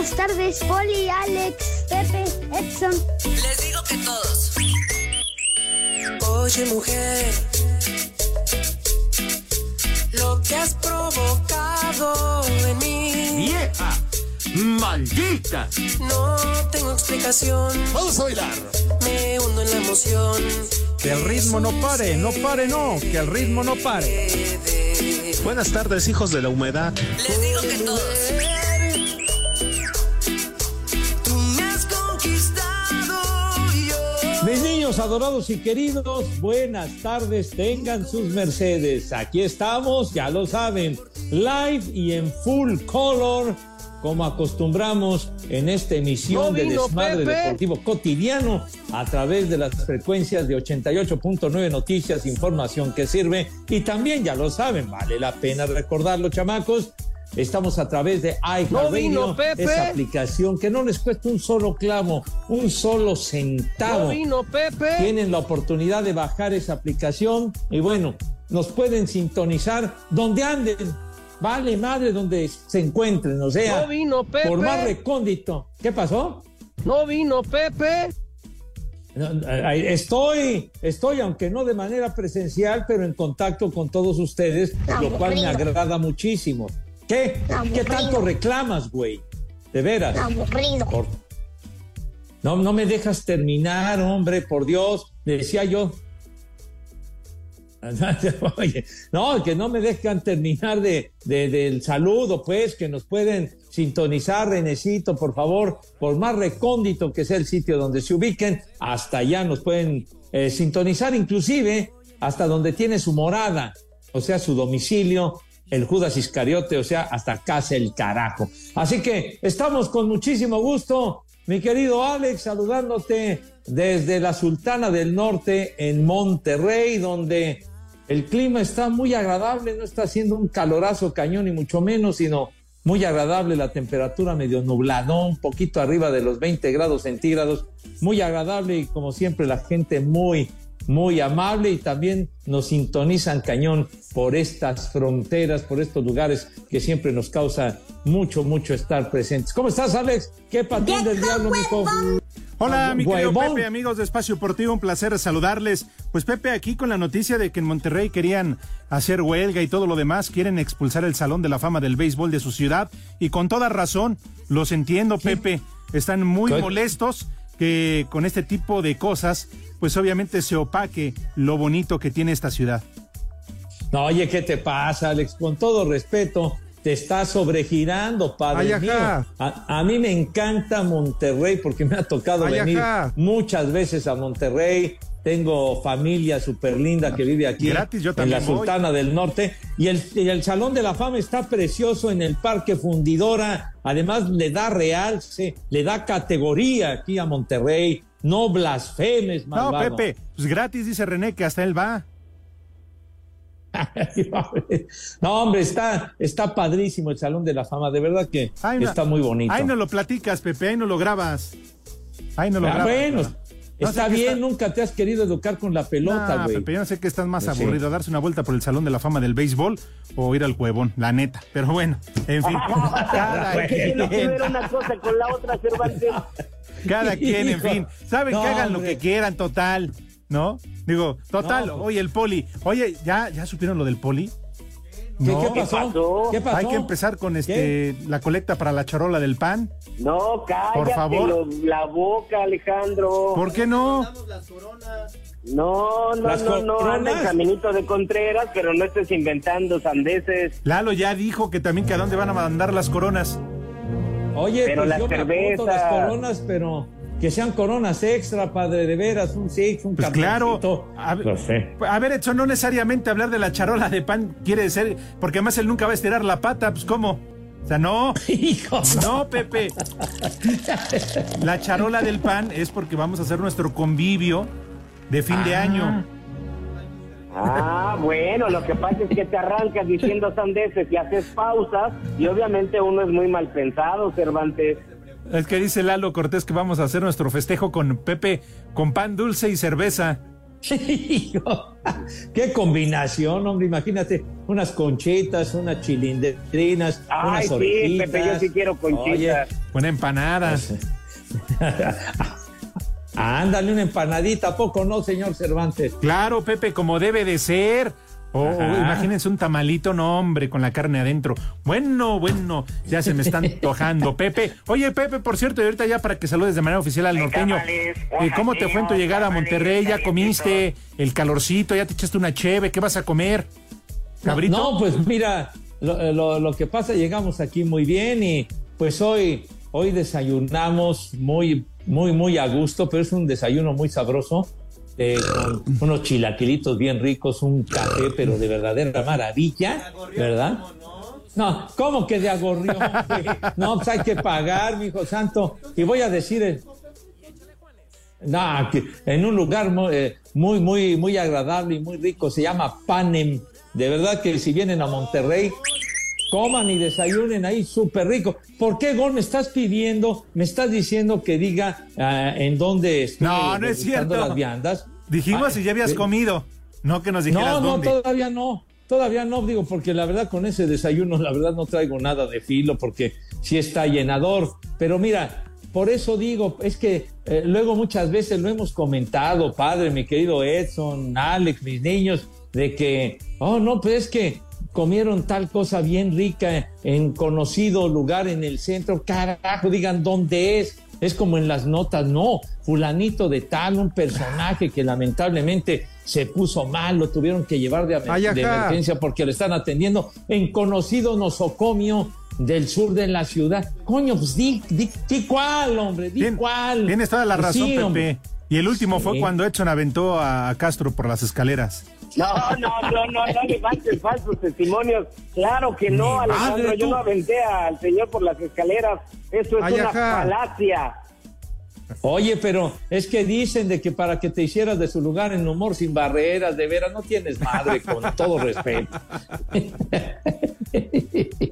Buenas tardes, Poli, Alex, Pepe, Edson. Les digo que todos. Oye, mujer. Lo que has provocado en mí. ¡Vieja! ¡Maldita! No tengo explicación. Vamos a bailar. Me hundo en la emoción. Que el ritmo no pare, no pare, no, que el ritmo no pare. Buenas tardes, hijos de la humedad. Les digo que todos. Adorados y queridos, buenas tardes, tengan sus mercedes. Aquí estamos, ya lo saben, live y en full color, como acostumbramos en esta emisión No de Desmadre Pepe. Deportivo Cotidiano a través de las frecuencias de 88.9 Noticias, información que sirve. Y también, ya lo saben, vale la pena recordarlo, chamacos. Estamos a través de iHeartRadio, esa aplicación que no les cuesta un solo clavo, un solo centavo. No vino Pepe. Tienen la oportunidad de bajar esa aplicación y bueno, nos pueden sintonizar donde anden. Vale, madre, donde se encuentren, o sea, No vino Pepe. por más recóndito. ¿Qué pasó? No vino Pepe. Estoy, estoy, aunque no de manera presencial, pero en contacto con todos ustedes, lo cual me agrada muchísimo. ¿Qué? ¿Qué tanto reclamas, güey? De veras. Aburrido. Por- No, no me dejas terminar, hombre, por Dios. Decía yo. Oye, no, que no me dejan terminar de, de- del saludo, pues, que nos pueden sintonizar, Renecito, por favor, por más recóndito que sea el sitio donde se ubiquen, hasta allá nos pueden eh, sintonizar, inclusive hasta donde tiene su morada, o sea, su domicilio, el Judas Iscariote, o sea, hasta casa el carajo. Así que estamos con muchísimo gusto, mi querido Alex, saludándote desde la Sultana del Norte en Monterrey, donde el clima está muy agradable, no está haciendo un calorazo cañón ni mucho menos, sino muy agradable la temperatura medio nubladón, un poquito arriba de los 20 grados centígrados, muy agradable y como siempre la gente muy, muy amable y también nos sintonizan cañón por estas fronteras, por estos lugares que siempre nos causa mucho, mucho estar presentes. ¿Cómo estás, Alex? ¿Qué patín del diablo, mijo? Hola, mi querido. Pepe, amigos de Espacio Deportivo, un placer saludarles. Pues Pepe, aquí con la noticia de que en Monterrey querían hacer huelga y todo lo demás, quieren expulsar el Salón de la Fama del Béisbol de su ciudad y con toda razón, los entiendo, Pepe, están muy molestos que con este tipo de cosas, pues obviamente se opaque lo bonito que tiene esta ciudad. No, oye, ¿qué te pasa, Alex? Con todo respeto, te estás sobregirando, padre Ay, mío. A, a mí me encanta Monterrey porque me ha tocado Ay, venir muchas veces a Monterrey. Tengo familia súper linda que vive aquí Gratis, yo en la voy. Sultana del Norte. Y el, y el Salón de la Fama está precioso en el Parque Fundidora. Además, le da realce, le da categoría aquí a Monterrey. No blasfemes, No, malvado. Pepe, pues gratis, dice René, que hasta él va. No, hombre, está, está padrísimo el Salón de la Fama, de verdad que Ay, no- está muy bonito. Ahí no lo platicas, Pepe, ahí no lo grabas. Ahí no lo Ah, grabas. bueno, No está bien, está- nunca te has querido educar con la pelota, Nah, güey. Pepe, yo no sé qué estás más Pues sí. aburrido, darse una vuelta por el Salón de la Fama del Béisbol o ir al huevón, la neta. Pero bueno, en fin, cada quien, una cosa con la otra, Cervantes. cada quien, en fin. Saben No, que hagan lo que quieran, total, ¿no? Digo, total, No, pues- oye, el poli, oye, ¿ya, ¿ya supieron lo del poli? ¿Qué, No. qué pasó? ¿Qué pasó? Hay que empezar con este la colecta para la charola del pan. No, cállate Por favor. lo- la boca, Alejandro. ¿Por qué no? No, no, ¿Las no, no, anda en coronas? caminito de Contreras, pero no estés inventando sandeces. Lalo ya dijo que también que a dónde van a mandar las coronas. Oye, Pero pues la yo me apunto las coronas, pero que sean coronas extra, padre, de veras, un six, un Pues claro. A, ver- Lo sé. a ver, Edson, no necesariamente hablar de la charola de pan quiere decir, porque además él nunca va a estirar la pata, pues ¿cómo? O sea, no. Hijo. No, Pepe. La charola del pan es porque vamos a hacer nuestro convivio de fin de año. Ah, bueno, lo que pasa es que te arrancas diciendo sandeces y haces pausas y obviamente uno es muy mal pensado, Cervantes. Es que dice Lalo Cortés que vamos a hacer nuestro festejo con Pepe, con pan dulce y cerveza. Hijo. Qué combinación, hombre, imagínate, unas conchitas, unas chilindrinas, Ay, unas sí, orejitas. Pepe, yo sí quiero conchitas. Buena empanada. Ándale una empanadita, ¿a poco no, señor Cervantes? Claro, Pepe, como debe de ser. O o Ajá. imagínense un tamalito, no, hombre, con la carne adentro. Bueno, bueno, ya se me están antojando, Pepe. Oye, Pepe, por cierto, y ahorita ya para que saludes de manera oficial al norteño. eh, ¿Cómo te fue en tu llegada a Monterrey? ¿Ya comiste el calorcito? ¿Ya te echaste una cheve? ¿Qué vas a comer? ¿Cabrito? No, pues mira, lo, lo- lo que pasa, llegamos aquí muy bien y pues hoy, hoy desayunamos muy, muy, muy a gusto, pero es un desayuno muy sabroso, con unos chilaquilitos bien ricos, un café, pero de verdadera maravilla, ¿verdad? No, ¿cómo que de agorrión? No, pues hay que pagar, mi hijo santo. Y voy a decir, no, en un lugar eh, muy, muy, muy agradable y muy rico, se llama Panem. De verdad que si vienen a Monterrey, coman y desayunen ahí súper rico. ¿Por qué, Gol, me estás pidiendo, me estás diciendo que diga ah, en dónde estoy No, no es cierto. las viandas? Dijimos Ah, si ya habías eh, comido. No que nos dijeras no, no, dónde. todavía no. Todavía no, digo, porque la verdad con ese desayuno, la verdad no traigo nada de filo, porque sí está llenador. Pero mira, por eso digo, es que eh, luego muchas veces lo hemos comentado, padre, mi querido Edson, Alex, mis niños, de que, oh, no, pues es que comieron tal cosa bien rica en conocido lugar en el centro, carajo, digan dónde es. Es como en las notas, no, fulanito de tal, un personaje que lamentablemente se puso mal, lo tuvieron que llevar de, emergencia porque lo están atendiendo en conocido nosocomio del sur de la ciudad. Coño, pues di, di, di cuál, hombre, di cuál. Tienes toda la Pues razón, sí, Pepe. hombre. Y el último fue cuando Edson aventó a Castro por las escaleras. No, no, no, no, no levantes falsos testimonios. Claro que no, Alejandro, yo no aventé al señor por las escaleras. Eso es Ay, una ajá. falacia. Oye, pero es que dicen de que para que te hicieras de su lugar en humor sin barreras, de veras, no tienes madre, con todo respeto.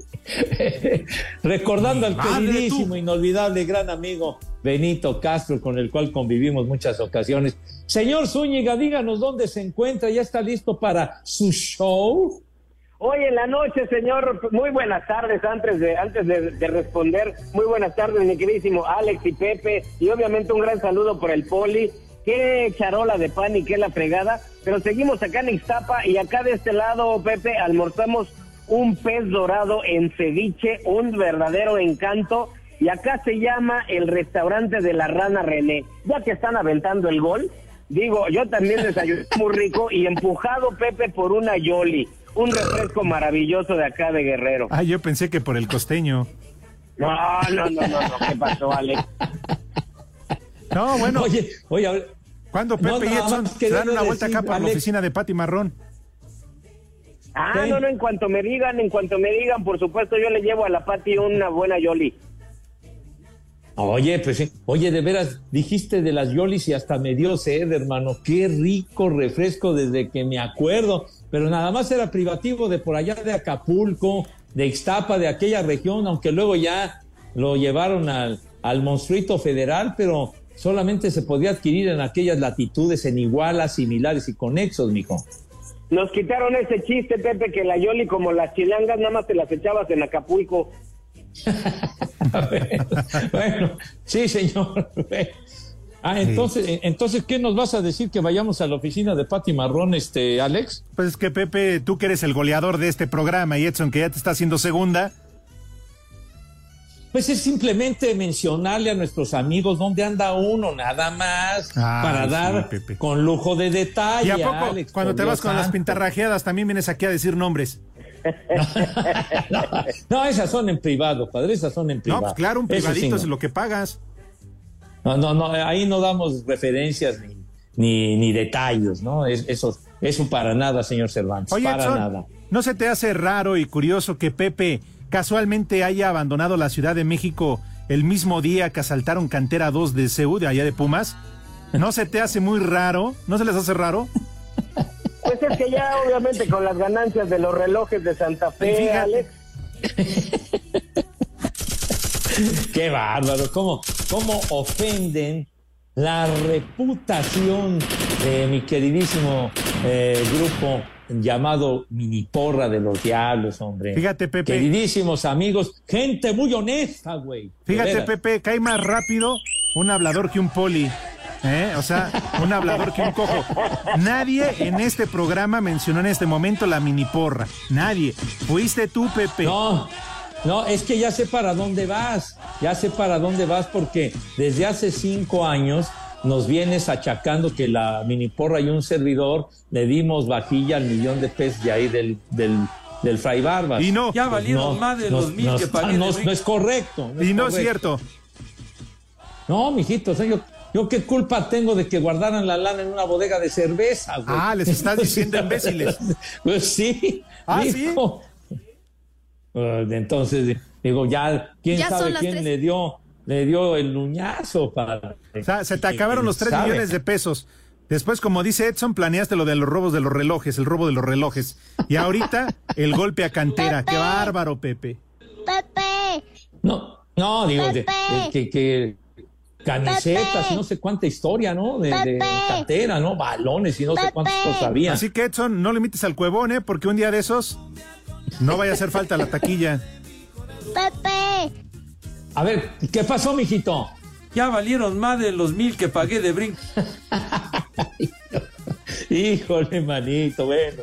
Recordando al queridísimo, inolvidable, gran amigo Benito Castro, con el cual convivimos muchas ocasiones. Señor Zúñiga, díganos dónde se encuentra, ¿ya está listo para su show? Hoy en la noche, señor, muy buenas tardes. Antes de antes de, de responder, muy buenas tardes, mi queridísimo Alex y Pepe. Y obviamente un gran saludo por el poli. Qué charola de pan y qué la fregada. Pero seguimos acá en Ixtapa y acá de este lado, Pepe, almorzamos un pez dorado en ceviche, un verdadero encanto. Y acá se llama el restaurante de la rana René. Ya que están aventando el gol, digo, yo también desayuné muy rico y empujado, Pepe, por una Yoli. Un refresco maravilloso de acá de Guerrero. Ah, yo pensé que por el costeño. No, no, no, no, no. ¿Qué pasó, Alex? No, bueno. Oye, oye, ¿Cuándo No, Pepe y Edson se dan una vuelta decir, acá por la oficina de Pati Marrón? Ah, ¿Qué? no, no, en cuanto me digan, en cuanto me digan, por supuesto, yo le llevo a la Pati una buena Yoli. Oye, pues sí. Oye, de veras, dijiste de las yolis y hasta me dio sed, hermano. Qué rico refresco desde que me acuerdo. Pero nada más era privativo de por allá de Acapulco, de Ixtapa, de aquella región, aunque luego ya lo llevaron al, al monstruito federal, pero solamente se podía adquirir en aquellas latitudes, en igualas, similares y conexos, mijo. Nos quitaron ese chiste, Pepe, que la Yoli, como las chilangas, nada más te las echabas en Acapulco. bueno, sí, señor. Ah, entonces, entonces, ¿qué nos vas a decir que vayamos a la oficina de Pati Marrón, este, Alex? Pues es que Pepe, tú que eres el goleador de este programa y Edson que ya te está haciendo segunda. Pues es simplemente mencionarle a nuestros amigos dónde anda uno, nada más, para sí, dar Pepe. con lujo de detalle. ¿Y a poco Alex, cuando te vas con las pintarrajeadas también vienes aquí a decir nombres? No, esas son en privado, padre, esas son en No, privado. pues claro, un sí, privadito no. es lo que pagas. No, no, no, ahí no damos referencias ni, ni, ni detalles, ¿no? Es, eso, eso para nada, señor Cervantes, Oye, para Edson, nada. ¿no se te hace raro y curioso que Pepe casualmente haya abandonado la Ciudad de México el mismo día que asaltaron Cantera 2 de CEU, de allá de Pumas? ¿No se te hace muy raro? ¿No se les hace raro? Pues es que ya obviamente con las ganancias de los relojes de Santa Fe, Fíjate. Alex, Qué bárbaro, cómo, cómo ofenden la reputación de mi queridísimo eh, grupo llamado Mini Porra de los Diablos, hombre. Fíjate, Pepe. Queridísimos amigos, gente muy honesta, güey. Fíjate. Pepe, cae más rápido un hablador que un poli. ¿Eh? O sea, un hablador que un cojo. Nadie en este programa mencionó en este momento la mini porra. Nadie. Fuiste tú, Pepe. No, no, es que ya sé para dónde vas. Ya sé para dónde vas porque desde hace cinco años nos vienes achacando que la mini porra y un servidor le dimos vajilla al millón de pesos de ahí del, del, del Fray Barbas. Y no. Ya valieron más de los mil que pagué de No, es correcto. y no es cierto. No, mijito, o sea, yo, yo qué culpa tengo de que guardaran la lana en una bodega de cerveza, güey. Ah, les estás diciendo imbéciles. Pues sí. Ah. Eh, Entonces, digo, ya, ¿quién Ya sabe quién tres. le dio, le dio el nuñazo para. O sea, se te acabaron los tres millones de pesos. Después, como dice Edson, planeaste lo de los robos de los relojes, el robo de los relojes. Y ahorita, el golpe a cantera. Qué bárbaro, Pepe. Pepe, No, no, digo, de- Pepe. de- que, que camisetas y no sé cuánta historia, ¿no? De, de ¿no? Balones y no sé cuántas cosas había. Así que, Edson, no le imites al cuevón, ¿eh? Porque un día de esos no vaya a hacer falta la taquilla. Pepe, A ver, ¿qué pasó, mijito? Ya valieron más de los mil que pagué de Brink. Híjole, manito, bueno.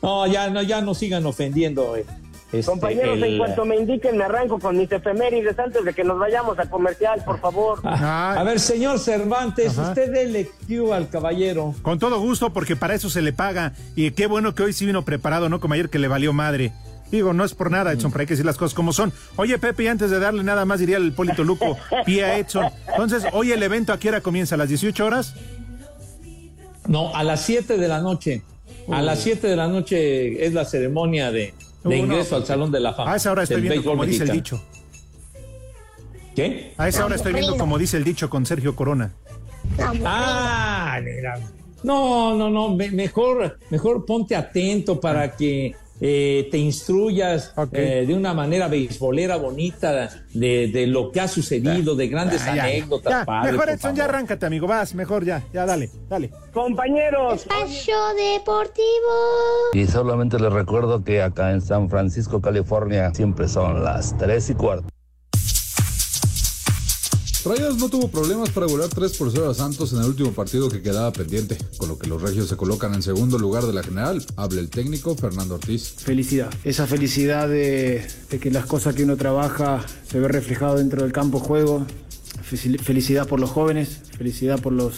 No, ya no, ya no sigan ofendiendo. eh, este, compañeros, el- en cuanto me indiquen me arranco con mis efemérides antes de que nos vayamos a comercial, por favor. Ah, a ver, señor Cervantes, Ajá. usted dele cue al caballero. Con todo gusto, porque para eso se le paga. Y qué bueno que hoy sí vino preparado, no como ayer que le valió madre. Digo, no es por nada, Edson, pero hay que decir las cosas como son. Oye, Pepe, antes de darle nada más, diría el Polito Luco, pie a Edson. Entonces, hoy el evento a qué hora comienza, a las 18 horas. No, a las 7 de la noche. A las 7 de la noche es la ceremonia de, de ingreso al Salón de la Fama. A esa hora estoy viendo como dice el dicho. ¿Qué? A esa hora estoy viendo como dice el dicho con Sergio Corona. Ah, mira. No, no, no, me- mejor, mejor ponte atento para que eh, te instruyas eh, de una manera beisbolera bonita de, de lo que ha sucedido, de grandes Ah, ya, anécdotas. ya, padre, mejor Edson, ya arráncate, amigo. Vas, mejor ya, ya, dale, dale. Compañeros, Espacio Deportivo. Y solamente les recuerdo que acá en San Francisco, California, siempre son las 3 y cuarto. Rayados no tuvo problemas para golear 3 por 0 a Santos en el último partido que quedaba pendiente, con lo que los regios se colocan en segundo lugar de la general. Habla el técnico Fernando Ortiz. Felicidad, esa felicidad de, de que las cosas que uno trabaja se ve reflejado dentro del campo juego. Fel- Felicidad por los jóvenes, felicidad por los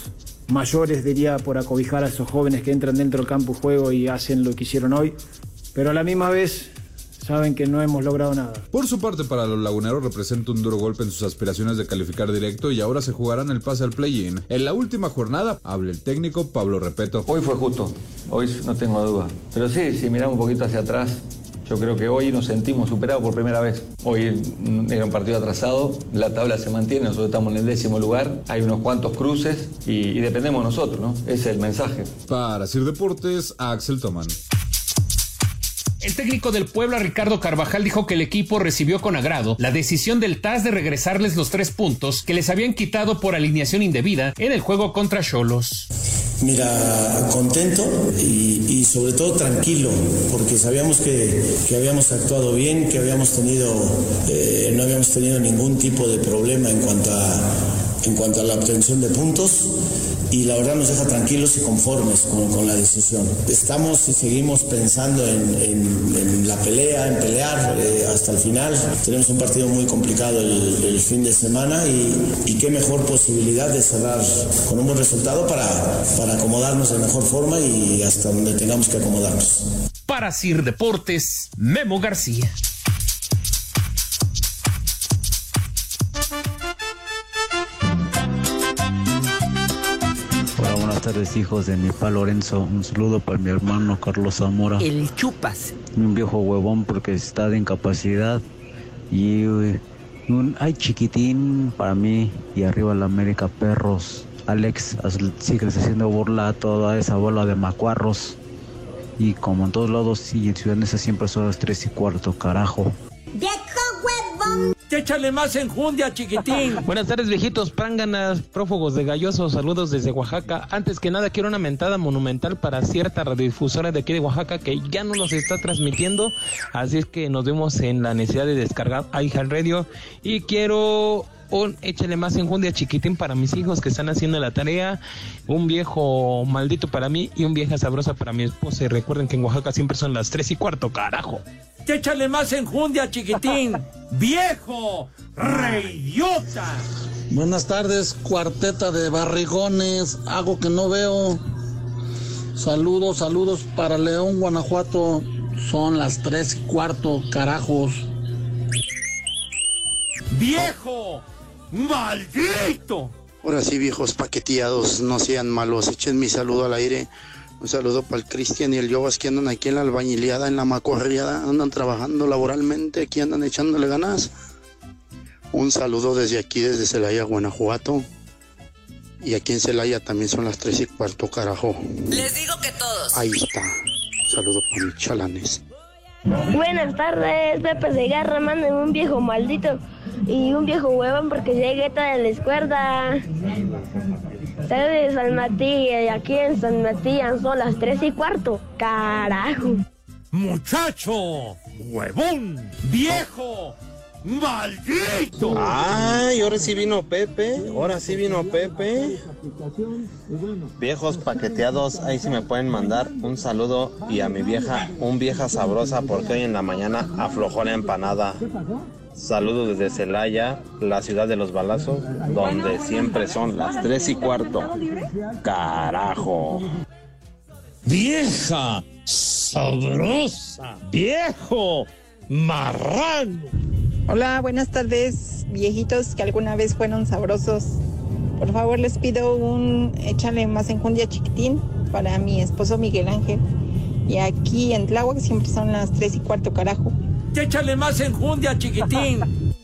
mayores, diría, por acobijar a esos jóvenes que entran dentro del campo juego y hacen lo que hicieron hoy. Pero a la misma vez saben que no hemos logrado nada. Por su parte, para los laguneros representa un duro golpe en sus aspiraciones de calificar directo y ahora se jugarán el pase al play-in. En la última jornada, habla el técnico Pablo Repeto. Hoy fue justo, hoy no tengo duda. Pero sí, si miramos un poquito hacia atrás, yo creo que hoy nos sentimos superados por primera vez. Hoy mm, era un partido atrasado, la tabla se mantiene, nosotros estamos en el décimo lugar, hay unos cuantos cruces y, y dependemos de nosotros, ¿no? Ese es el mensaje. Para Sir Deportes, Axel Toman. El técnico del Puebla, Ricardo Carvajal, dijo que el equipo recibió con agrado la decisión del TAS de regresarles los tres puntos que les habían quitado por alineación indebida en el juego contra Cholos. Mira, contento y, sobre todo tranquilo, porque sabíamos que, habíamos actuado bien, que habíamos tenido, eh, no habíamos tenido ningún tipo de problema en cuanto en cuanto a la obtención de puntos y la verdad nos deja tranquilos y conformes con, la decisión. Estamos y seguimos pensando en, la pelea, en pelear eh, hasta el final. Tenemos un partido muy complicado el, el fin de semana y, y qué mejor posibilidad de cerrar con un buen resultado para, para acomodarnos de mejor forma y hasta donde tengamos que acomodarnos. Para Sir Deportes, Memo García. Tardes, hijos de mi pa Lorenzo. Un saludo para mi hermano Carlos Zamora. El chupas. Un viejo huevón porque está de incapacidad. Y eh, un ay chiquitín para mí. Y arriba la América Perros. Alex, sigues haciendo burla a toda esa bola de macuarros. Y como en todos lados y en Ciudad Neza siempre son las tres y cuarto, carajo. Échale más enjundia, chiquitín. Buenas tardes, viejitos pránganas, prófugos de gallosos, saludos desde Oaxaca. Antes que nada, quiero una mentada monumental para cierta radiodifusora de aquí de Oaxaca que ya no nos está transmitiendo. Así es que nos vemos en la necesidad de descargar iHeartRadio. Y quiero un échale más enjundia chiquitín para mis hijos que están haciendo la tarea. Un viejo maldito para mí y un vieja sabrosa para mi esposa. Y recuerden que en Oaxaca siempre son las tres y cuarto, carajo. Échale más enjundia, chiquitín. ¡Viejo! ¡Reidiota! Buenas tardes, cuarteta de barrigones, algo que no veo. Saludos, saludos para León, Guanajuato. Son las tres y cuarto, carajos. ¡Viejo! ¡Maldito! Ahora sí, viejos paqueteados, no sean malos. Echen mi saludo al aire. Un saludo para el Cristian y el Jovas que andan aquí en la albañileada, en la macorriada. Andan trabajando laboralmente, aquí andan echándole ganas. Un saludo desde aquí, desde Celaya, Guanajuato. Y aquí en Celaya también son las tres y cuarto, carajo. Les digo que todos. Ahí está. Saludo para mis chalanes. Buenas tardes, Pepe de Garra, mándame un viejo maldito y un viejo huevón porque llegué tarde a la escuela. Soy de San Matías y aquí en San Matías son las tres y cuarto. Carajo. ¡Muchacho! ¡Huevón! ¡Viejo! ¡Maldito! Ay, ahora sí vino Pepe. Ahora sí vino Pepe. Viejos paqueteados, ahí sí me pueden mandar un saludo y a mi vieja, un vieja sabrosa porque hoy en la mañana aflojó la empanada. Saludos desde Celaya, la ciudad de los balazos, donde siempre son las tres y cuarto. Carajo. Vieja, sabrosa, viejo, marrano. Hola, buenas tardes, viejitos que alguna vez fueron sabrosos. Por favor, les pido un échale más enjundia chiquitín para mi esposo Miguel Ángel. Y aquí en Tláhuac siempre son las tres y cuarto, carajo. ¡Échale más enjundia, chiquitín!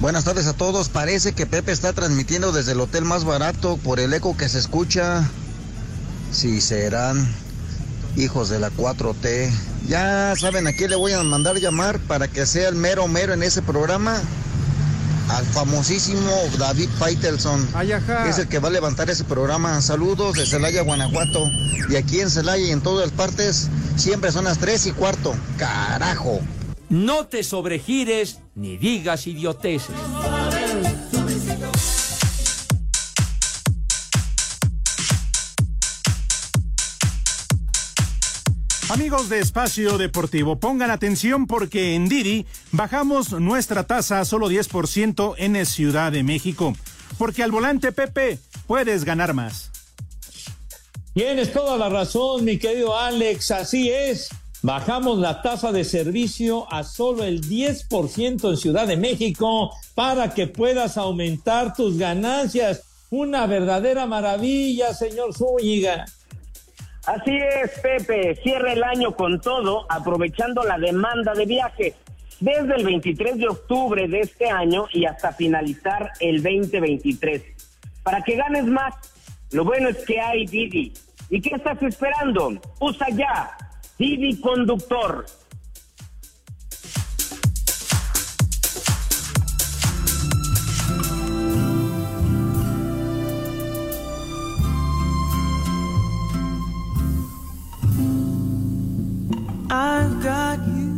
Buenas tardes a todos. Parece que Pepe está transmitiendo desde el hotel más barato por el eco que se escucha. Si serán hijos de la 4T. Ya saben a quién le voy a mandar llamar para que sea el mero mero en ese programa. Al famosísimo David Faitelson. es el que va a levantar ese programa. Saludos de Celaya, Guanajuato. Y aquí en Celaya y en todas partes siempre son las 3 y cuarto. Carajo. No te sobregires ni digas idioteces. Amigos de Espacio Deportivo, pongan atención porque en Didi bajamos nuestra tasa a solo 10% en Ciudad de México. Porque al volante Pepe puedes ganar más. Tienes toda la razón, mi querido Alex, así es. Bajamos la tasa de servicio a solo el 10% en Ciudad de México para que puedas aumentar tus ganancias. Una verdadera maravilla, señor Zúñiga. Así es, Pepe. Cierra el año con todo, aprovechando la demanda de viajes. Desde el 23 de octubre de este año y hasta finalizar el 2023. Para que ganes más, lo bueno es que hay Didi. ¿Y qué estás esperando? Usa ya Didi Conductor. I've got you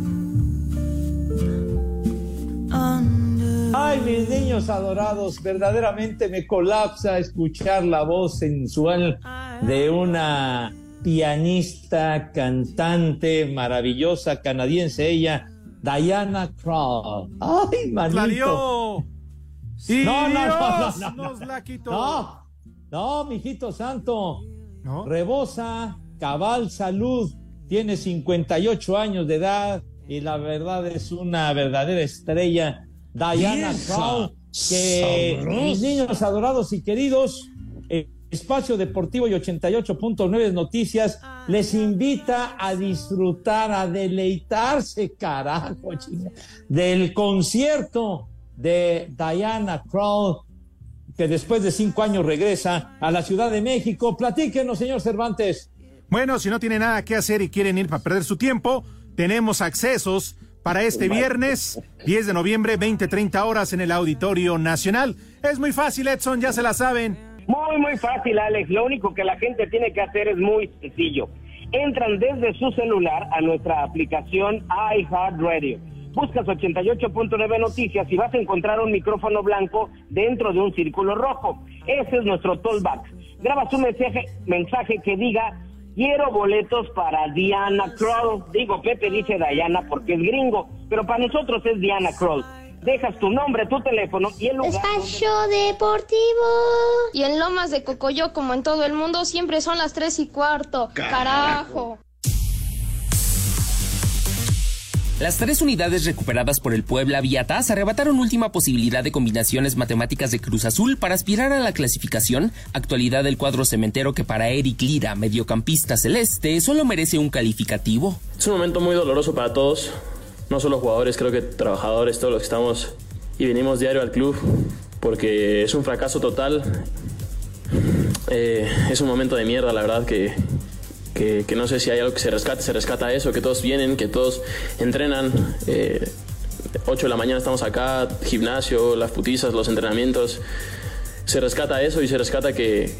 under Ay, mis niños adorados, verdaderamente me colapsa escuchar la voz sensual de una pianista, cantante maravillosa canadiense, ella, Diana Krall. Ay, manito. ¡La dio! Y No, no, no, no, no, nos la quitó. No, no, mijito santo. Rebosa, cabal salud, tiene 58 años de edad y la verdad es una verdadera estrella. Diana Krall, que mis niños adorados y queridos, eh, Espacio Deportivo y 88.9 Noticias les invita a disfrutar, a deleitarse, carajo, del concierto de Diana Krall, que después de cinco años regresa a la Ciudad de México. Platíquenos, señor Cervantes. Bueno, si no tiene nada que hacer y quieren ir para perder su tiempo, tenemos accesos para este viernes, 10 de noviembre, 20-30 horas en el Auditorio Nacional. Es muy fácil, Edson, ya se la saben. Muy, muy fácil, Alex. Lo único que la gente tiene que hacer es muy sencillo. Entran desde su celular a nuestra aplicación iHeartRadio. Buscas 88.9 Noticias y vas a encontrar un micrófono blanco dentro de un círculo rojo. Ese es nuestro tollback. Grabas un mensaje, mensaje que diga quiero boletos para Diana Kroll. Digo, Pepe dice Diana porque es gringo, pero para nosotros es Diana Kroll. Dejas tu nombre, tu teléfono y el lugar. Espacio Deportivo. Y en Lomas de Cocoyo, como en todo el mundo, siempre son las tres y cuarto. Carajo. Las tres unidades recuperadas por el Puebla Viatas arrebataron última posibilidad de combinaciones matemáticas de Cruz Azul para aspirar a la clasificación, actualidad del cuadro cementero que para Eric Lira, mediocampista celeste, solo merece un calificativo. Es un momento muy doloroso para todos, no solo jugadores, creo que trabajadores, todos los que estamos y venimos diario al club, porque es un fracaso total. Eh, es un momento de mierda, la verdad, que, que, que no sé si hay algo que se rescate, se rescata eso, que todos vienen, que todos entrenan. Eh, 8 de la mañana estamos acá, gimnasio, las putizas, los entrenamientos. Se rescata eso y se rescata que,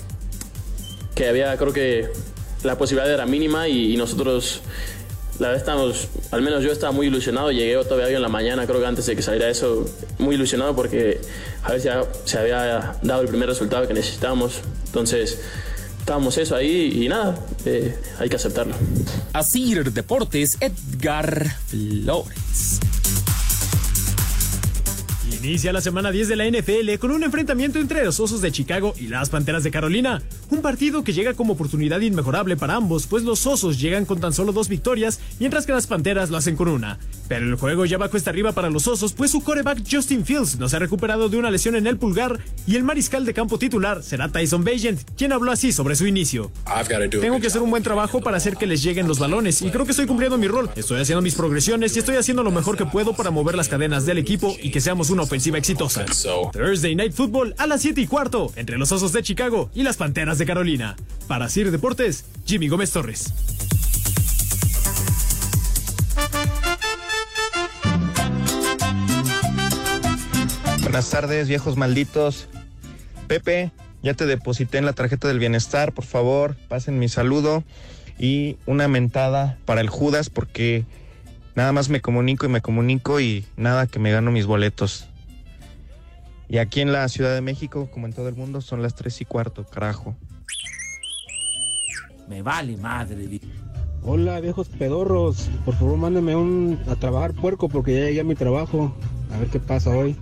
que había, creo que la posibilidad era mínima y, nosotros, la verdad, estamos, al menos yo estaba muy ilusionado. Llegué todavía hoy en la mañana, creo que antes de que saliera eso, muy ilusionado porque a ver si se había dado el primer resultado que necesitábamos. Entonces, estábamos eso ahí y nada, eh, hay que aceptarlo. Asir Deportes, Edgar Flores. Inicia la semana 10 de la NFL con un enfrentamiento entre los Osos de Chicago y las Panteras de Carolina. Un partido que llega como oportunidad inmejorable para ambos, pues los Osos llegan con tan solo dos victorias, mientras que las Panteras lo hacen con una. Pero el juego ya va cuesta arriba para los Osos, pues su coreback Justin Fields no se ha recuperado de una lesión en el pulgar y el mariscal de campo titular será Tyson Bagent, quien habló así sobre su inicio. Tengo que hacer un buen trabajo para hacer que les lleguen los balones y creo que estoy cumpliendo mi rol. Estoy haciendo mis progresiones y estoy haciendo lo mejor que puedo para mover las cadenas del equipo y que seamos una ofensiva exitosa. Thursday Night Football a las 7 y cuarto entre los Osos de Chicago y las Panteras de Carolina. Para Sir Deportes, Jimmy Gómez Torres. Buenas tardes, viejos malditos. Pepe, ya te deposité en la tarjeta del bienestar, por favor, pasen mi saludo y una mentada para el Judas porque nada más me comunico y me comunico y nada que me gano mis boletos. Y aquí en la Ciudad de México, como en todo el mundo, son las tres y cuarto, carajo. Me vale madre. Hola viejos pedorros, por favor mándenme un a trabajar puerco porque ya llegué a mi trabajo. A ver qué pasa hoy.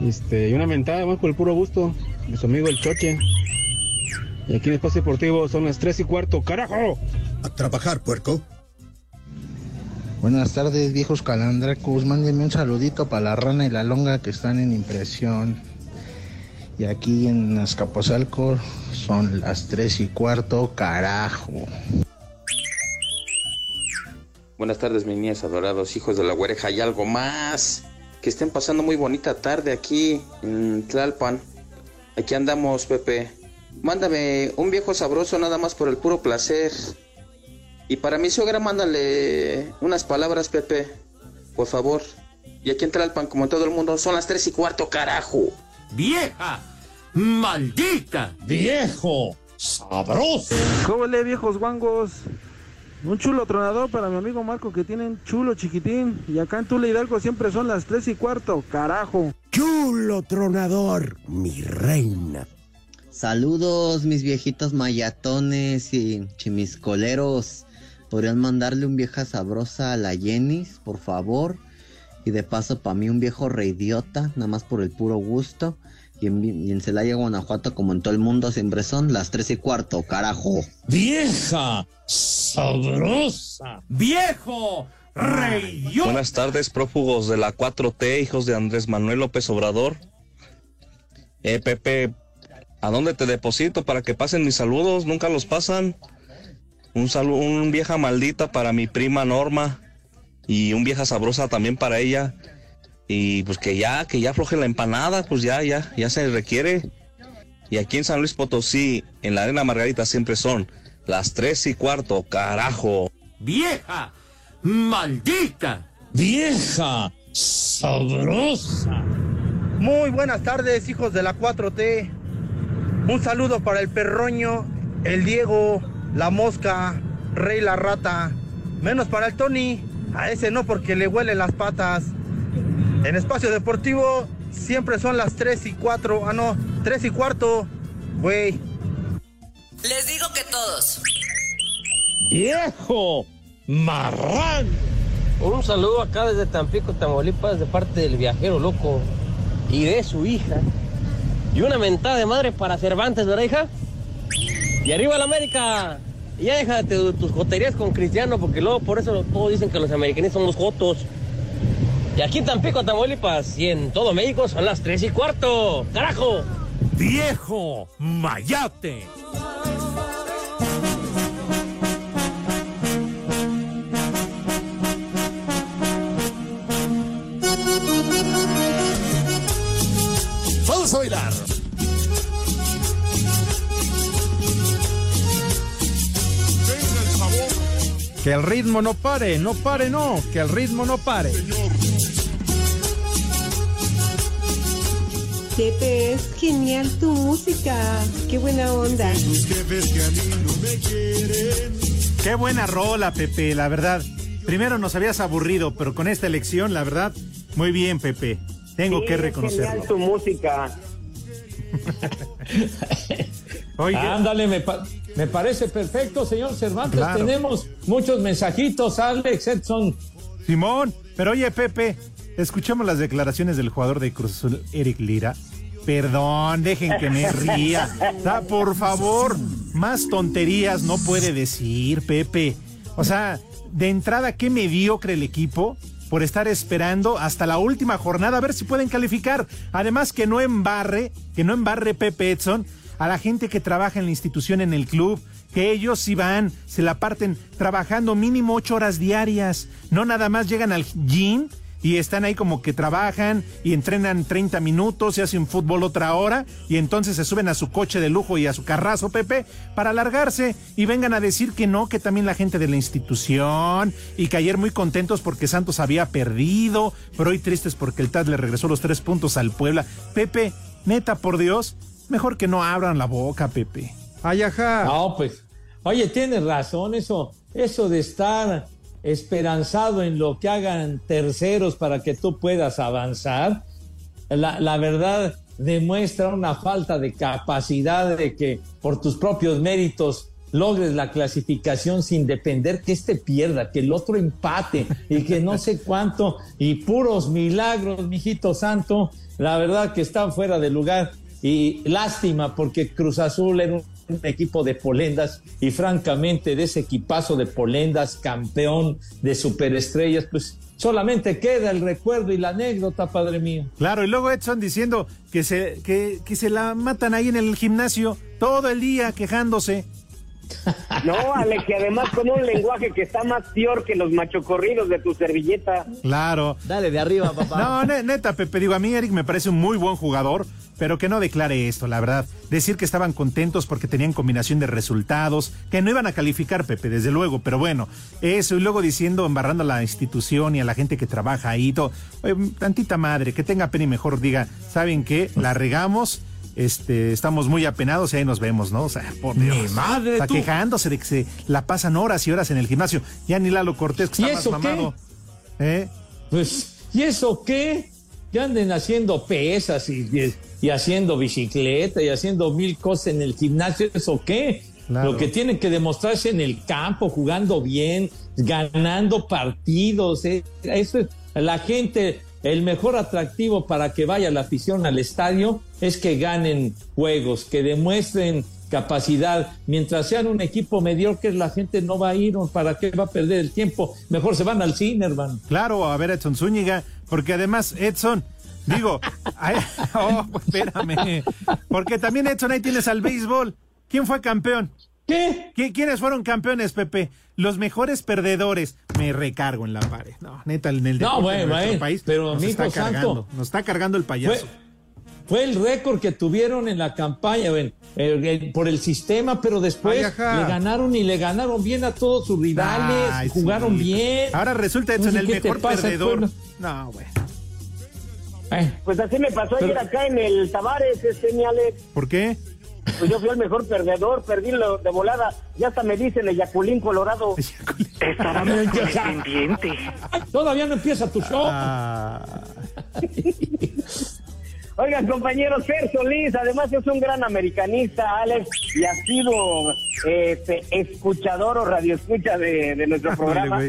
Este, y una mentada más por el puro gusto de su amigo el Choche. Y aquí en Espacio Deportivo son las 3 y cuarto, carajo. A trabajar, puerco. Buenas tardes, viejos calandracos. Mándenme un saludito para la rana y la longa que están en impresión. Y aquí en Azcapotzalco son las 3 y cuarto, carajo. Buenas tardes, mis niñas adorados, hijos de la güereja y algo más. Que estén pasando muy bonita tarde aquí en Tlalpan. Aquí andamos, Pepe. Mándame un viejo sabroso nada más por el puro placer. Y para mi suegra, mándale unas palabras, Pepe. Por favor. Y aquí en Tlalpan, como en todo el mundo, son las tres y cuarto, carajo. ¡Vieja! ¡Maldita! ¡Viejo! ¡Sabroso! ¿Cómo le, viejos guangos? Un chulo tronador para mi amigo Marco que tienen chulo chiquitín. Y acá en Tula Hidalgo siempre son las tres y cuarto, carajo. Chulo tronador, mi reina. Saludos, mis viejitos mayatones y chimiscoleros. ¿Podrían mandarle un vieja sabrosa a la Jenis, por favor? Y de paso, para mí, un viejo reidiota, nada más por el puro gusto. Y en, y en Celaya, Guanajuato, como en todo el mundo, siempre son las tres y cuarto, carajo. ¡Vieja! ¡Sabrosa! ¡Viejo! ¡Rey! Buenas tardes, prófugos de la 4T, hijos de Andrés Manuel López Obrador. Eh, Pepe, ¿a dónde te deposito para que pasen mis saludos? Nunca los pasan. Un saludo, un vieja maldita para mi prima Norma y un vieja sabrosa también para ella. Y pues que ya, que ya afloje la empanada, pues ya, ya, ya se requiere. Y aquí en San Luis Potosí, en la Arena Margarita siempre son las tres y cuarto, carajo. ¡Vieja! ¡Maldita! ¡Vieja! ¡Sabrosa! Muy buenas tardes, hijos de la 4T. Un saludo para el perroño, el Diego, la mosca, Rey la rata. Menos para el Tony. A ese no porque le huelen las patas. En espacio deportivo siempre son las 3 y 4. Ah, no, 3 y cuarto. Güey. Les digo que todos. ¡Viejo! ¡Marrán! Un saludo acá desde Tampico, Tamaulipas, de parte del viajero loco y de su hija. Y una mentada de madre para Cervantes, ¿verdad, hija? Y arriba la América. Y ya déjate de tus joterías con Cristiano, porque luego por eso todos dicen que los americanos somos jotos. Y aquí en Tampico, Tamaulipas, y en todo México son las 3 y cuarto. ¡Carajo! ¡Viejo! ¡Mayate! Vamos a bailar. Que el ritmo no pare, no pare, no, que el ritmo no pare. Pepe, es genial tu música. Qué buena onda. Qué buena rola, Pepe, la verdad. Primero nos habías aburrido, pero con esta elección, la verdad, muy bien, Pepe. Tengo Sí, que es reconocerlo. genial tu música. Ándale, me, pa- me parece perfecto, señor Cervantes. Claro. Tenemos muchos mensajitos, Alex Edson. Simón, pero oye, Pepe, escuchemos las declaraciones del jugador de Cruz Azul, Eric Lira. Perdón, dejen que me ría. Da, por favor, más tonterías no puede decir, Pepe. O sea, de entrada, qué mediocre el equipo por estar esperando hasta la última jornada a ver si pueden calificar. Además, que no embarre, que no embarre Pepe Edson a la gente que trabaja en la institución, en el club, que ellos sí van, se la parten trabajando mínimo ocho horas diarias, no nada más llegan al gym y están ahí como que trabajan y entrenan 30 minutos y hacen fútbol otra hora y entonces se suben a su coche de lujo y a su carrazo, Pepe, para alargarse y vengan a decir que no, que también la gente de la institución y que ayer muy contentos porque Santos había perdido, pero hoy tristes porque el TAS le regresó los tres puntos al Puebla. Pepe, neta, por Dios, mejor que no abran la boca, Pepe. Ay, ajá. No, pues, oye, tienes razón, eso, eso de estar esperanzado en lo que hagan terceros para que tú puedas avanzar, la, la verdad demuestra una falta de capacidad de que por tus propios méritos logres la clasificación sin depender que este pierda, que el otro empate y que no sé cuánto. Y puros milagros, mijito santo, la verdad que están fuera de lugar. Y lástima porque Cruz Azul era un equipo de polendas y francamente de ese equipazo de polendas, campeón de superestrellas, pues solamente queda el recuerdo y la anécdota, padre mío. Claro, y luego Edson diciendo que se, que, que se la matan ahí en el gimnasio todo el día quejándose. No, Ale, que además con un lenguaje que está más peor que los machocorridos de tu servilleta. Claro. Dale de arriba, papá. No, ne- neta, Pepe, digo, a mí Eric me parece un muy buen jugador, pero que no declare esto, la verdad. Decir que estaban contentos porque tenían combinación de resultados, que no iban a calificar, Pepe, desde luego, pero bueno, eso, y luego diciendo, embarrando a la institución y a la gente que trabaja ahí, todo. Oye, tantita madre, que tenga pena y mejor diga, ¿saben qué? La regamos. Este, estamos muy apenados y ahí nos vemos, ¿no? O sea, por Dios. Mi madre, Está tú. quejándose de que se la pasan horas y horas en el gimnasio. Ya ni Lalo Cortés, que ¿Y está más qué? mamado. ¿Eh? Pues, ¿y eso qué? Que anden haciendo pesas y, y- y haciendo bicicleta y haciendo mil cosas en el gimnasio, ¿eso qué? Claro. Lo que tienen que demostrarse en el campo, jugando bien, ganando partidos. ¿eh? Eso es, la gente, el mejor atractivo para que vaya la afición al estadio es que ganen juegos, que demuestren capacidad. Mientras sean un equipo mediocre, la gente no va a ir. ¿Para qué va a perder el tiempo? Mejor se van al cine, hermano. Claro, a ver Edson Zúñiga, porque además Edson, digo, ay, oh, espérame, porque también Edson ahí tienes al béisbol. ¿Quién fue campeón? ¿Qué? ¿Quiénes fueron campeones, Pepe? Los mejores perdedores. Me recargo en la pared. No, neta, en el No, deporte bueno, de nuestro bueno, país pero, nos está cargando, santo. nos está cargando el payaso. Fue, fue el récord que tuvieron en la campaña ven, eh, por el sistema, pero después Ay, le ganaron y le ganaron bien a todos sus rivales, Ay, jugaron sí. bien. Ahora resulta No Edson sé el mejor perdedor. No, bueno. Eh, Pues así me pasó ayer Pero- acá en el Tavares, este, mi Alex. ¿Por qué? Pues yo fui el mejor perdedor, perdí lo de volada. Ya hasta me dicen el Yaculín Colorado. Estábamos pendiente. Todavía no empieza tu show. Ah. Oigan, compañero Fer Solís, además es un gran americanista, Alex, y ha sido este, escuchador o radioescucha de, de nuestro programa.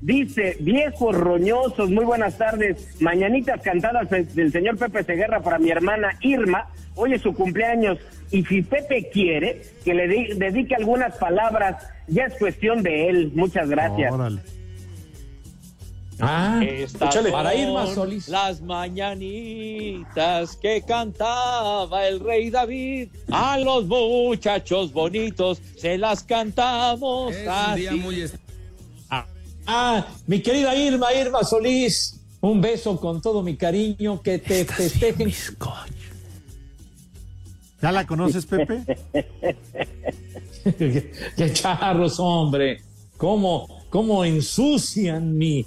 Dice, viejos roñosos, muy buenas tardes. Mañanitas cantadas de- del señor Pepe Seguerra para mi hermana Irma. Hoy es su cumpleaños. Y si Pepe quiere que le di- dedique algunas palabras, ya es cuestión de él. Muchas gracias. Órale. Ah, para ir más Solís. Las mañanitas que cantaba el rey David. A los muchachos bonitos se las cantamos así. Ah, ah, mi querida Irma, Irma Solís, un beso con todo mi cariño, que te festejen. ¿Ya la conoces, Pepe? Qué charros, hombre. ¿Cómo, cómo ensucian mi,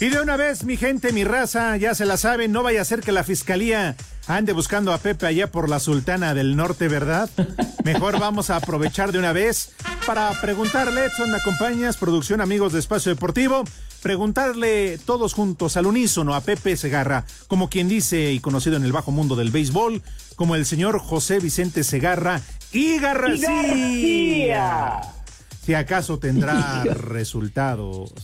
Y de una vez, mi gente, mi raza, ya se la saben, no vaya a ser que la fiscalía ande buscando a Pepe allá por la Sultana del Norte, ¿verdad? Mejor vamos a aprovechar de una vez para preguntarle, Edson, ¿me acompañas? Producción, amigos de Espacio Deportivo. Preguntarle todos juntos al unísono a Pepe Segarra, como quien dice y conocido en el bajo mundo del béisbol, como el señor José Vicente Segarra y García. Si acaso tendrá resultados.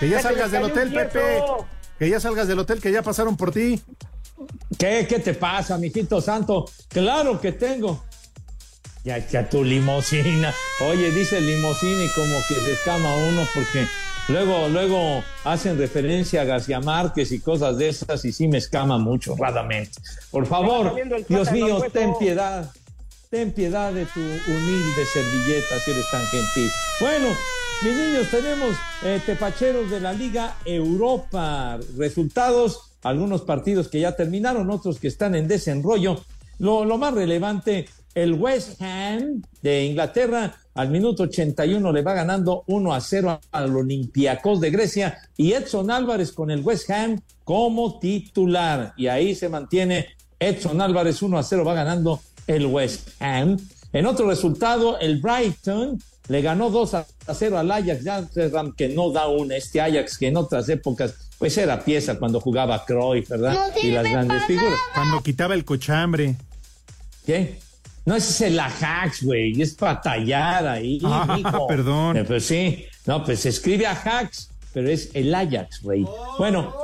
Que ya ¡Que se salgas del hotel, Pepe. Que ya salgas del hotel, que ya pasaron por ti. ¿Qué, qué te pasa, mijito santo? Claro que tengo. Ya, ya tu limosina. Oye, dice limosina y como que se escama uno porque luego, luego hacen referencia a García Márquez y cosas de esas y sí me escama mucho, radamente. Por favor, Dios mío, ten piedad. Ten piedad de tu humilde servilleta si eres tan gentil. Bueno, mis niños, tenemos eh, tepacheros de la Liga Europa. Resultados, algunos partidos que ya terminaron, otros que están en desenrollo. Lo, lo más relevante, el West Ham de Inglaterra al minuto 81 le va ganando 1 a 0 al Olympiacos de Grecia y Edson Álvarez con el West Ham como titular. Y ahí se mantiene Edson Álvarez 1 a 0 va ganando el West Ham. En otro resultado, el Brighton le ganó 2 a 0 al Ajax de Amsterdam, que no da una. Este Ajax que en otras épocas, pues era pieza cuando jugaba Cruyff, ¿verdad? No y las grandes figuras. Cuando quitaba el cochambre. ¿Qué? No, ese es el Ajax, güey. Es para tallar ahí, Ah, mijo. perdón. Eh, Pues sí. No, pues se escribe Ajax, pero es el Ajax, güey. Bueno.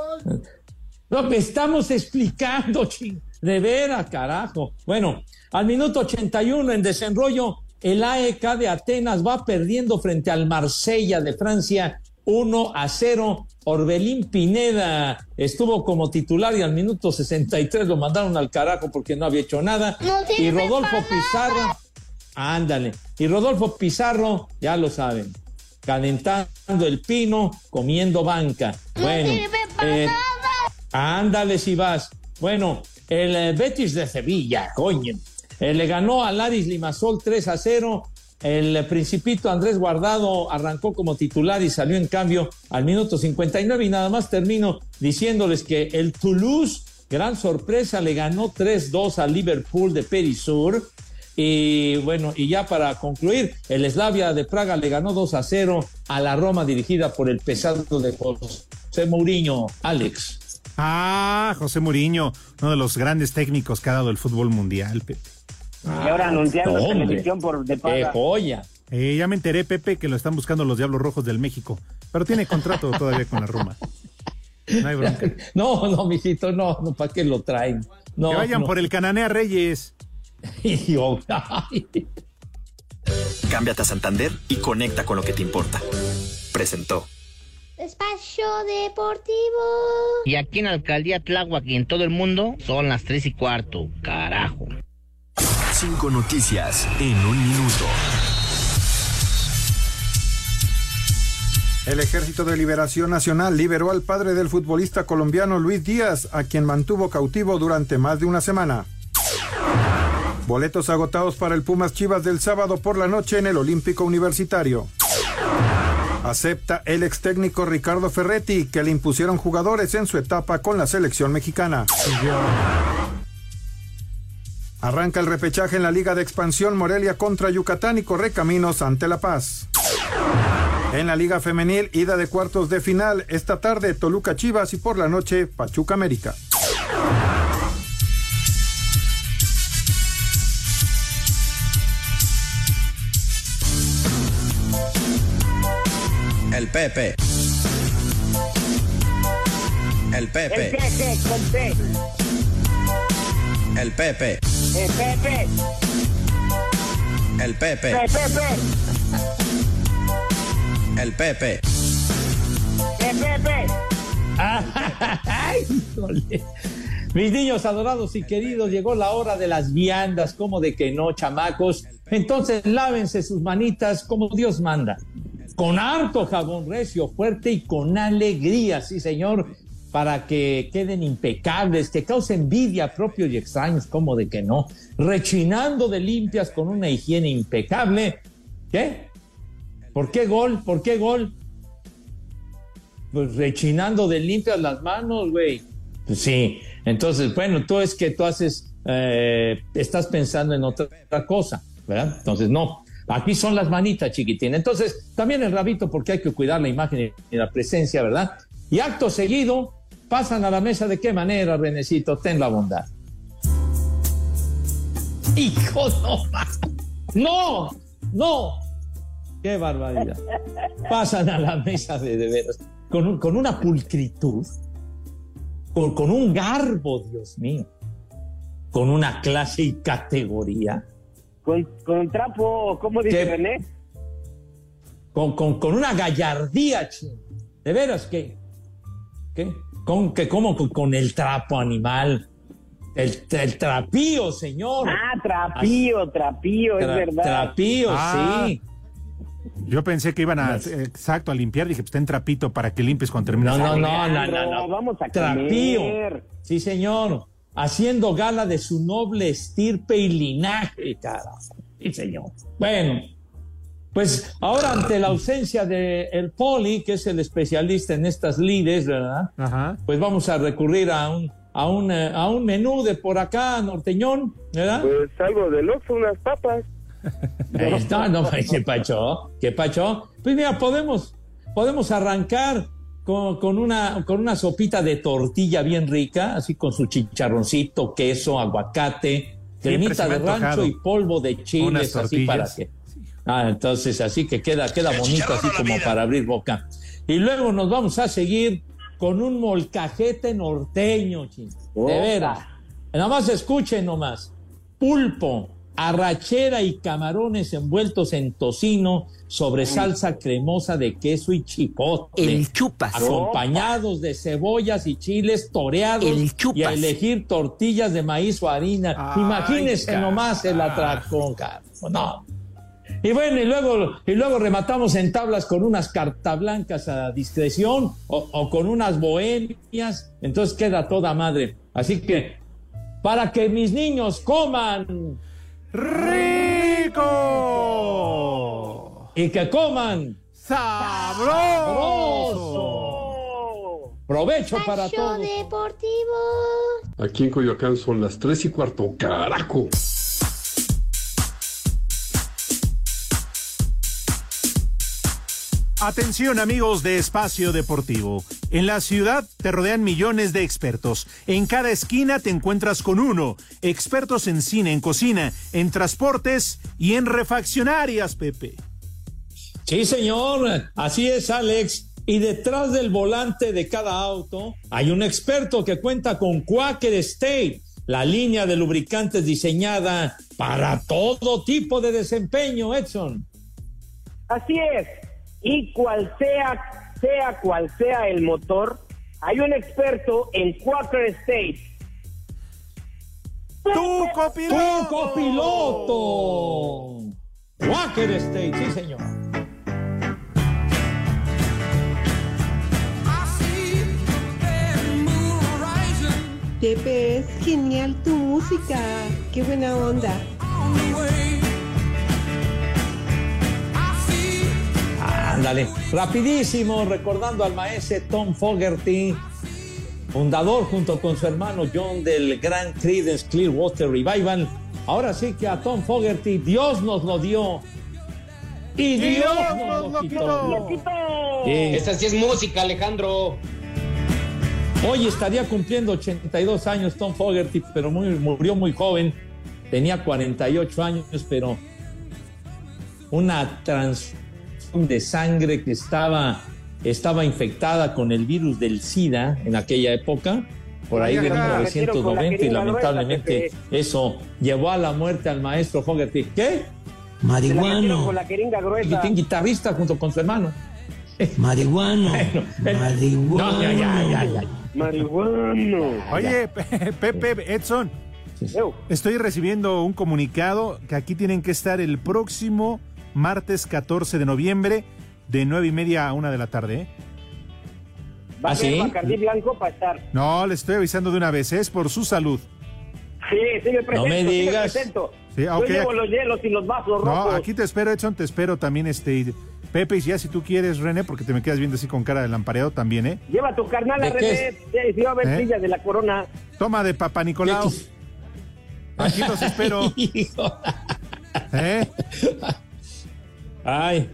No, me estamos explicando, ching. De veras, carajo. Bueno, al minuto 81 en desenrollo, el AEK de Atenas va perdiendo frente al Marsella de Francia 1 a 0. Orbelín Pineda estuvo como titular y al minuto 63 lo mandaron al carajo porque no había hecho nada. y Rodolfo Pizarro, ándale. Y Rodolfo Pizarro, ya lo saben, calentando el pino, comiendo banca. Bueno, eh, ándale si vas. Bueno, el eh, Betis de Sevilla, coño. Eh, le ganó a Laris Limasol 3 a 0. El principito Andrés Guardado arrancó como titular y salió en cambio al minuto 59 y nada más termino diciéndoles que el Toulouse, gran sorpresa, le ganó 3-2 al Liverpool de Perisur. Y bueno, y ya para concluir, el Slavia de Praga le ganó 2 a 0 a la Roma dirigida por el pesado de José Mourinho, Alex. Ah, José Mourinho, uno de los grandes técnicos que ha dado el fútbol mundial. Pepe. Y ahora anunciando en televisión por de paga. ¡Qué joya! Eh, ya me enteré, Pepe, que lo están buscando los Diablos Rojos del México, pero tiene contrato todavía con la Roma. No hay bronca. No, no, mijito, no, no, ¿para qué lo traen? No, que vayan no. por el Cananea Reyes. Yo- Cámbiate a Santander y conecta con lo que te importa. Presentó. Espacio Deportivo. Y aquí en Alcaldía Tláhuac y en todo el mundo son las tres y cuarto. Carajo. Cinco noticias en un minuto. El Ejército de Liberación Nacional liberó al padre del futbolista colombiano Luis Díaz, a quien mantuvo cautivo durante más de una semana. Boletos agotados para el Pumas Chivas del sábado por la noche en el Olímpico Universitario. Acepta el ex técnico Ricardo Ferretti que le impusieron jugadores en su etapa con la selección mexicana. Arranca el repechaje en la Liga de Expansión Morelia contra Yucatán y Correcaminos ante La Paz. En la Liga Femenil, ida de cuartos de final, esta tarde Toluca Chivas y por la noche Pachuca América. El Pepe. El Pepe. El Pepe. El Pepe. El Pepe. El Pepe. El Pepe. El Pepe. El Pepe. ¡Ay! Mis niños adorados y queridos, llegó la hora de las viandas, como de que no, chamacos. Entonces lávense sus manitas como Dios manda. Con harto jabón recio, fuerte y con alegría, sí señor, para que queden impecables, que causen envidia propios y extraños, como de que no. Rechinando de limpias con una higiene impecable. ¿Qué? ¿Por qué gol? ¿Por qué gol? Pues rechinando de limpias las manos, güey. Pues sí. Entonces, bueno, tú es que tú haces, eh, estás pensando en otra cosa, ¿verdad? Entonces, no. Aquí son las manitas, chiquitín. Entonces, también el rabito, porque hay que cuidar la imagen y la presencia, ¿verdad? Y acto seguido, pasan a la mesa de qué manera, Renecito, ten la bondad. Hijo, no más. No, no. Qué barbaridad. Pasan a la mesa de, de veras, con, un- con una pulcritud, con, con un garbo, Dios mío, con una clase y categoría, Con, con trapo, ¿cómo dice ¿Qué? René? con, con, con una gallardía, ching. de veras que, ¿qué? Con, que como con, el trapo animal, el, el trapío, señor. Ah, trapío, trapío, es verdad. Trapío, Ah. sí. Yo pensé que iban a, eh, exacto, a limpiar. Dije, pues ten trapito para que limpies cuando termines. No, no, no, no, no, no. Vamos a Trapío. comer. Sí, señor. Haciendo gala de su noble estirpe y linaje, carajo. Sí, señor. Bueno, pues ahora ante la ausencia de el Poli, que es el especialista en estas lides, ¿verdad? Pues vamos a recurrir a un, a un, eh, a un menú de por acá, norteñón, ¿verdad? Pues algo del Oxxo, unas papas. Ahí está, no, ¿qué pacho? ¿Qué pacho? Pues mira, podemos, podemos arrancar con, con una, con una sopita de tortilla bien rica, así con su chicharroncito, queso, aguacate, cremita de rancho y polvo de chiles, así para que. Ah, entonces así que queda, queda bonito, así como para abrir boca. Y luego nos vamos a seguir con un molcajete norteño, chino. De veras. Nada más escuchen nomás. Pulpo, arrachera y camarones envueltos en tocino sobre salsa cremosa de queso y chipotle. El chupas. Acompañados de cebollas y chiles toreados. El chupas. Y a elegir tortillas de maíz o harina. Ay, Imagínense nomás el atracón, carajo. No. Y bueno, y luego, y luego rematamos en tablas con unas cartablancas a discreción o, o con unas bohemias. Entonces queda toda madre. Así que, para que mis niños coman ¡Rico! y que coman ¡Sabroso! provecho para todos. Deportivo. Aquí en Coyoacán son las tres y cuarto. ¡Carajo! Atención amigos de Espacio Deportivo. En la ciudad te rodean millones de expertos. En cada esquina te encuentras con uno. Expertos en cine, en cocina, en transportes y en refaccionarias, Pepe. Sí, señor. Así es, Alex. Y detrás del volante de cada auto hay un experto que cuenta con Quaker State, la línea de lubricantes diseñada para todo tipo de desempeño, Edson. Así es. Y cual sea, sea cual sea el motor, hay un experto en Quaker State. ¡Tu copiloto! ¡Tu copiloto! Quaker State, sí, señor. Pepe, es genial tu música. Qué buena onda. Ándale, rapidísimo, recordando al maestro Tom Fogerty, fundador junto con su hermano John del gran Creedence Clearwater Revival. Ahora sí que a Tom Fogerty Dios nos lo dio y Dios nos lo quitó. Sí. Esta sí es música, Alejandro. Hoy estaría cumpliendo 82 años Tom Fogerty, pero muy- murió muy joven. Tenía 48 años, pero una transfusión de sangre que estaba, estaba infectada con el virus del SIDA en aquella época, por ahí de Oiga, la metieron con la 1990, y lamentablemente gruesa, eso llevó a la muerte al maestro Fogerty. ¿Qué? Metieron con la jeringa gruesa. Un guitarrista junto con su hermano. Marihuano. Marihuano. No, ya, ya, ya, ya. Marihuano. Oye, Pe- Pepe, Edson, estoy recibiendo un comunicado que aquí tienen que estar el próximo martes 14 de noviembre de nueve y media a una de la tarde. ¿eh? Va ¿Ah, a ser sí? Bacardí Blanco para estar. No, le estoy avisando de una vez, es por su salud. Sí, sí me presento. me sí digas. presento. Sí, ah, ok. Yo llevo los hielos y los vasos No, rojos. aquí te espero, Edson, te espero también, este, Pepe, y ya si tú quieres, René, porque te me quedas viendo así con cara de lampareado también, ¿eh? Lleva tu carnal a ¿De qué René. Va a ¿Eh? silla de la corona. Toma de Papa Nicolau. Aquí los espero. ¿Eh? Ay.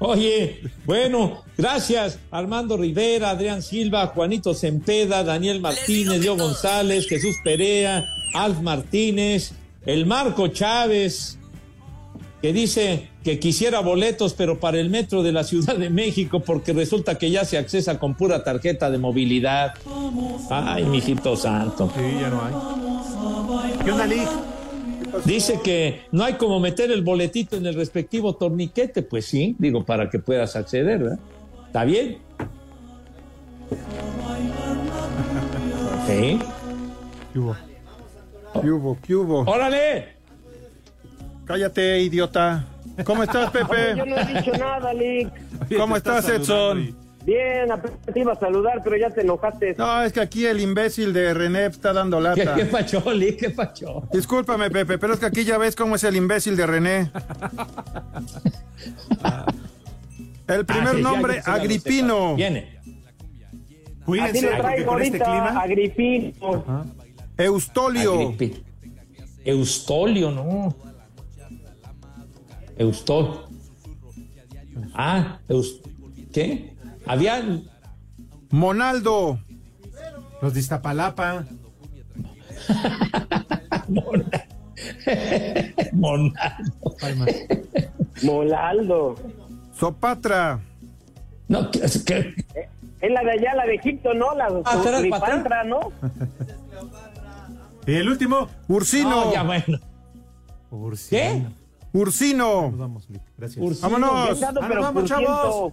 Oye, bueno, gracias Armando Rivera, Adrián Silva, Juanito Sempeda, Daniel Martínez, Diego González, Jesús Perea, Alf Martínez, el Marco Chávez, que dice que quisiera boletos, pero para el metro de la Ciudad de México, porque resulta que ya se accesa con pura tarjeta de movilidad. Ay, mijito santo. Sí, ya no hay. ¿Qué onda, Lee? Dice que no hay como meter el boletito en el respectivo torniquete. Pues sí, digo, para que puedas acceder, ¿verdad? ¿Está bien? Sí. ¿Qué hubo? ¿Qué hubo? ¿Qué hubo? ¡Órale! Cállate, idiota. ¿Cómo estás, Pepe? yo no he dicho nada, Lick. ¿Cómo estás, Edson? Bien, apenas te iba a saludar, pero ya te enojaste. No, es que aquí el imbécil de René está dando ¿Qué, lata. qué pacho, Lee? ¿Qué pacho? Discúlpame, Pepe, pero es que aquí ya ves cómo es el imbécil de René. El primer Ah, sí, nombre, Agripino. Viene. Así Cuídense, lo traigo con este ahorita, clima. Agripino. Eustolio. Agripi- Eustolio, no. Eustolio. Ah, Eust ¿qué? Había Monaldo. Los de Iztapalapa. Monaldo. Molaldo. Sopatra. No, ¿qué? qué? Es la de allá, la de Egipto, ¿no? La Ah, ¿será el Clipantra, ¿no? Y el último, Ursino. No, ya bueno. ¿Qué? Ursino. Vamos, Lick, Gracias. Ursino. Vámonos. Pesado, Ah, pero vamos, chavos.